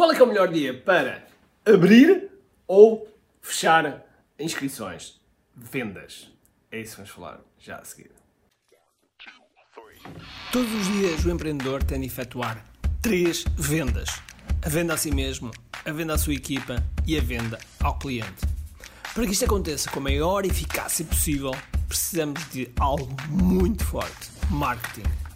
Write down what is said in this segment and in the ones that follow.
Qual é que é o melhor dia para abrir ou fechar inscrições? Vendas. É isso que vamos falar já a seguir. Todos os dias o empreendedor tem de efetuar três vendas: a venda a si mesmo, a venda à sua equipa e a venda ao cliente. Para que isto aconteça com a maior eficácia possível, precisamos de algo muito forte: marketing.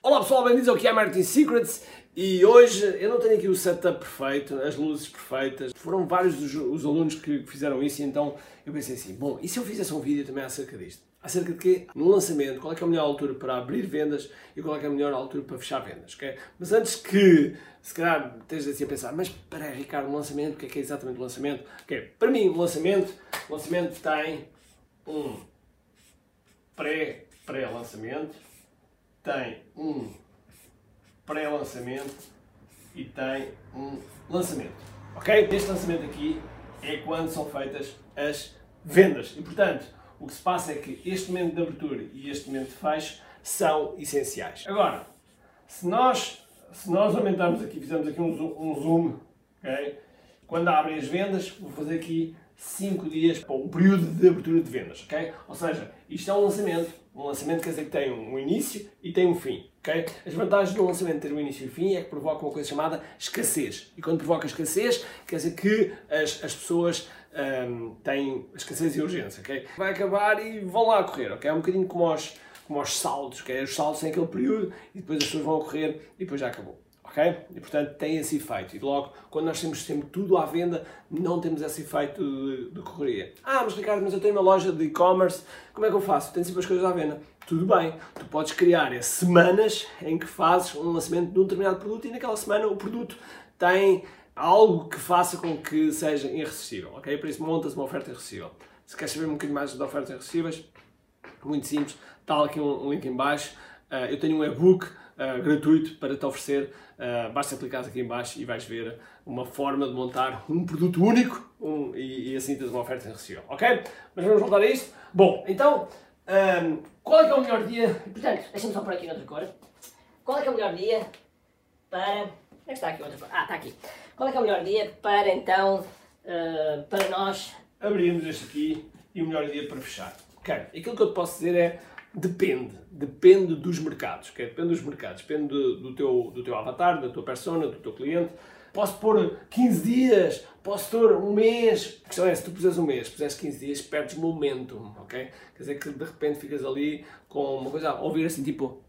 Olá pessoal, bem-vindos ao QI Marketing Secrets e hoje eu não tenho aqui o setup perfeito, as luzes perfeitas. Foram vários os, os alunos que fizeram isso então eu pensei assim, bom, e se eu fizesse um vídeo também acerca disto? Acerca de quê? No lançamento, qual é, é a melhor altura para abrir vendas e qual é, é a melhor altura para fechar vendas, ok? Mas antes que, se calhar, estejas assim a pensar, mas para Ricardo, o lançamento, o que é que é exatamente o lançamento? Ok, para mim, o lançamento, lançamento tem um pré, pré-lançamento, tem um pré-lançamento e tem um lançamento, ok? Este lançamento aqui é quando são feitas as vendas e, portanto, o que se passa é que este momento de abertura e este momento de fecho são essenciais. Agora, se nós, se nós aumentarmos aqui, fizermos aqui um zoom, um zoom okay? quando abrem as vendas, vou fazer aqui 5 dias para o período de abertura de vendas. Okay? Ou seja, isto é um lançamento. Um lançamento quer dizer que tem um início e tem um fim. Okay? As vantagens do lançamento ter um início e um fim é que provoca uma coisa chamada escassez. E quando provoca escassez, quer dizer que as, as pessoas um, têm escassez e urgência, ok? Vai acabar e vão lá correr, ok? É um bocadinho como aos, como aos saldos, ok? Os saldos têm aquele período e depois as pessoas vão correr e depois já acabou. Ok? E portanto tem esse efeito. E logo, quando nós temos sempre tudo à venda, não temos esse efeito de, de correria. Ah, mas Ricardo, mas eu tenho uma loja de e-commerce, como é que eu faço? Tenho sempre as coisas à venda. Tudo bem, tu podes criar é, semanas em que fazes um lançamento de um determinado produto e naquela semana o produto tem algo que faça com que seja irresistível, ok? Por isso montas uma oferta irresistível. Se queres saber um bocadinho mais de ofertas irresistíveis, muito simples, está aqui um, link em baixo. Uh, eu tenho um e-book uh, gratuito para te oferecer. Uh, basta clicar aqui em baixo e vais ver uma forma de montar um produto único um, e, e, assim tens uma oferta irresistível, ok? Mas vamos voltar a isto. Bom, então, um, qual é que é o melhor dia? Portanto, deixa-me só por aqui noutra cor. Qual é que é o melhor dia para Onde é está aqui outra Ah, está aqui. Qual é que é o melhor dia para então, uh, para nós... Abrirmos este aqui e o melhor dia para fechar. Ok, aquilo que eu te posso dizer é depende, depende dos mercados, okay? depende dos mercados, depende do, teu, do teu avatar, da tua persona, do teu cliente. Posso pôr 15 dias, posso pôr um mês. A questão é, se tu puseres um mês, se puseres 15 dias, perdes momentum, ok? Quer dizer que de repente ficas ali com uma coisa a ouvir assim, tipo,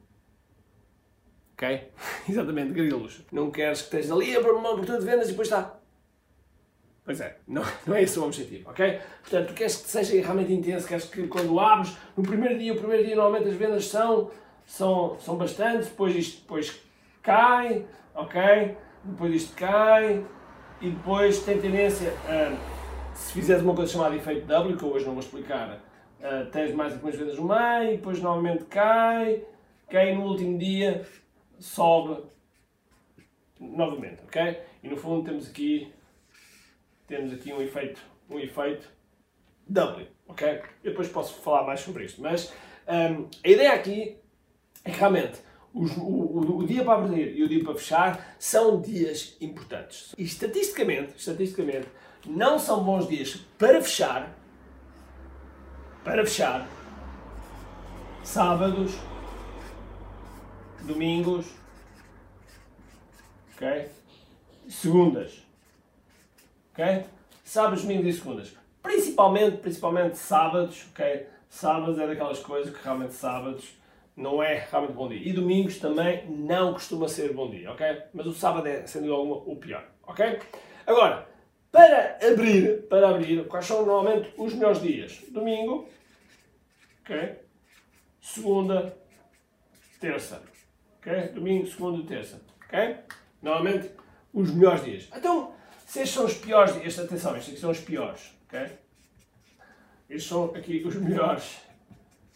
Ok? Exatamente, grilos. Não queres que estejas ali a uma abertura de vendas e depois está. Pois é, não, não é esse o objetivo, ok? Portanto, tu queres que seja realmente intenso, queres que quando abres, no primeiro dia, o primeiro dia normalmente as vendas são, são, são bastantes, depois isto depois cai, ok? Depois isto cai e depois tem tendência a, se fizeres uma coisa chamada efeito W, que eu hoje não vou explicar, uh, tens mais algumas vendas no meio, depois normalmente cai, cai no último dia, sobe novamente, ok? E no fundo temos aqui temos aqui um efeito um efeito W, ok? Eu depois posso falar mais sobre isto, mas um, a ideia aqui é que realmente os, o, o, o, dia para abrir e o dia para fechar são dias importantes. E estatisticamente, estatisticamente, não são bons dias para fechar, para fechar, sábados, domingos, ok? Segundas, ok? Sábados, domingos e segundas. Principalmente, principalmente sábados, ok? Sábados é daquelas coisas que realmente sábados não é realmente bom dia. E domingos também não costuma ser bom dia, ok? Mas o sábado é, sendo alguma, o pior, ok? Agora, para abrir, para abrir, quais são normalmente os melhores dias? Domingo, ok? Segunda, terça. Ok? Domingo, segunda terça. Ok? Normalmente, os melhores dias. Então, Se estes são os piores dias, atenção, estes aqui são os piores, ok? Estes são aqui os melhores.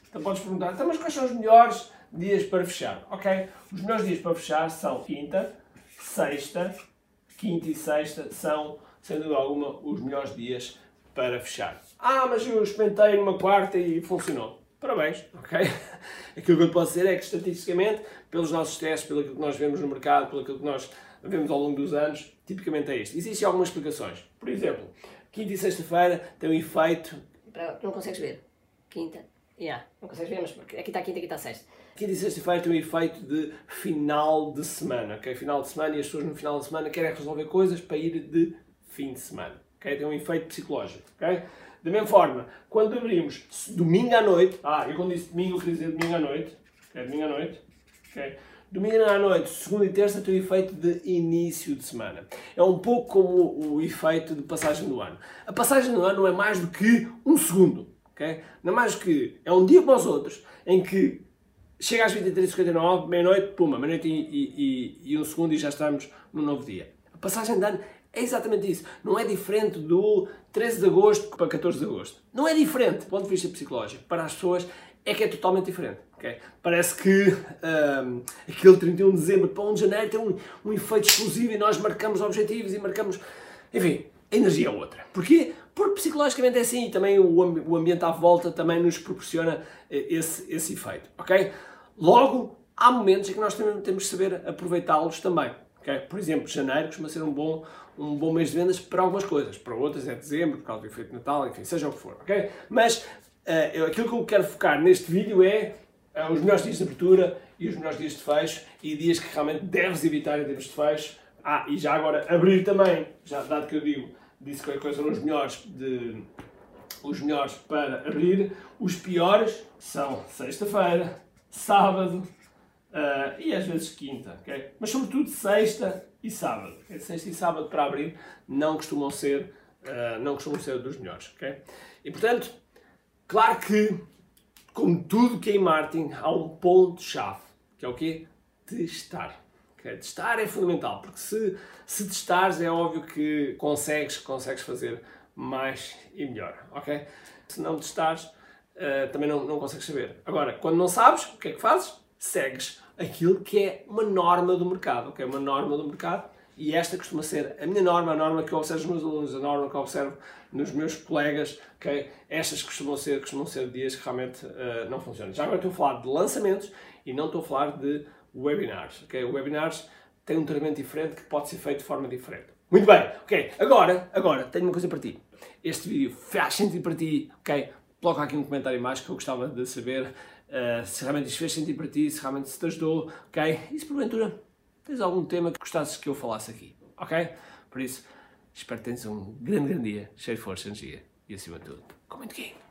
Então podes perguntar, então, mas quais são os melhores dias para fechar? Ok? Os melhores dias para fechar são quinta, sexta, quinta e sexta são, sem dúvida alguma, os melhores dias para fechar. Ah, mas eu experimentei numa quarta e funcionou. Parabéns, ok? Aquilo que eu posso dizer é que, estatisticamente, pelos nossos testes, pelo que nós vemos no mercado, pelo que nós vemos ao longo dos anos, tipicamente é isto. Existem algumas explicações. Por exemplo, quinta e sexta-feira tem um efeito. Não consegues ver. Quinta. Yeah, não consegues ver, mas aqui está quinta, aqui está sexta. Quinta e sexta-feira tem um efeito de final de semana, ok? Final de semana e as pessoas no final de semana querem resolver coisas para ir de fim de semana, ok? Tem um efeito psicológico, ok? Da mesma forma, quando abrimos domingo à noite, ah, eu quando disse domingo eu queria dizer domingo à noite, ok? Domingo à noite, ok? Domingo à noite, segunda e terça tem o efeito de início de semana. É um pouco como o efeito de passagem do ano. A passagem do ano não é mais do que um segundo, ok? Não é mais do que é um dia como os outros, em que chega às 23h59, meia-noite, puma, meia-noite e, e, e, um segundo e já estamos no novo dia. A passagem de ano é exatamente isso. Não é diferente do 13 de agosto para 14 de agosto. Não é diferente, do ponto de vista psicológico. Para as pessoas é que é totalmente diferente. Okay? Parece que um, aquele 31 de dezembro para 1 de janeiro tem um, um efeito explosivo e nós marcamos objetivos e marcamos. Enfim, a energia é outra. Porquê? Porque psicologicamente é assim e também o, o ambiente à volta também nos proporciona eh, esse, esse efeito. Ok? Logo, há momentos em que nós também temos que saber aproveitá-los também. Okay? Por exemplo, janeiro costuma ser um bom, um bom mês de vendas para algumas coisas, para outras é dezembro, por causa do efeito de Natal, enfim, seja o que for. Okay? Mas uh, aquilo que eu quero focar neste vídeo é os melhores dias de abertura e os melhores dias de fecho e dias que realmente deves evitar em termos de fecho. Ah, e já agora abrir também, já dado que eu digo, disse qualquer coisa nos melhores de os melhores para abrir, os piores são sexta-feira, sábado, Uh, e às vezes quinta, ok? Mas sobretudo sexta e sábado. Okay? Sexta e sábado para abrir não costumam ser, uh, não costumam ser dos melhores, ok? E portanto, claro que, como tudo que é em marketing, há um ponto-chave, que é o quê? Testar. Okay? Testar é fundamental, porque se, se testares é óbvio que consegues, consegues fazer mais e melhor, ok? Se não testares, uh, também não, não consegues saber. Agora, quando não sabes, o que é que fazes? Segues aquilo que é uma norma do mercado, ok? Uma norma do mercado e esta costuma ser a minha norma, a norma que eu observo nos meus alunos, a norma que eu observo nos meus colegas, ok? Estas costumam ser, costumam ser dias que realmente uh, não funcionam. Já agora estou a falar de lançamentos e não estou a falar de webinars, ok? Webinars têm um tratamento diferente que pode ser feito de forma diferente. Muito bem, ok? Agora, agora, tenho uma coisa para ti. Este vídeo faz sentido para ti, ok? Coloca aqui um comentário mais que eu gostava de saber uh, se realmente isto fez sentido para ti, se realmente se te ajudou, ok? E se porventura tens algum tema que gostasses que eu falasse aqui, ok? Por isso, espero que tenhas um grande, grande dia, cheio de força, energia e acima de tudo, comente aqui.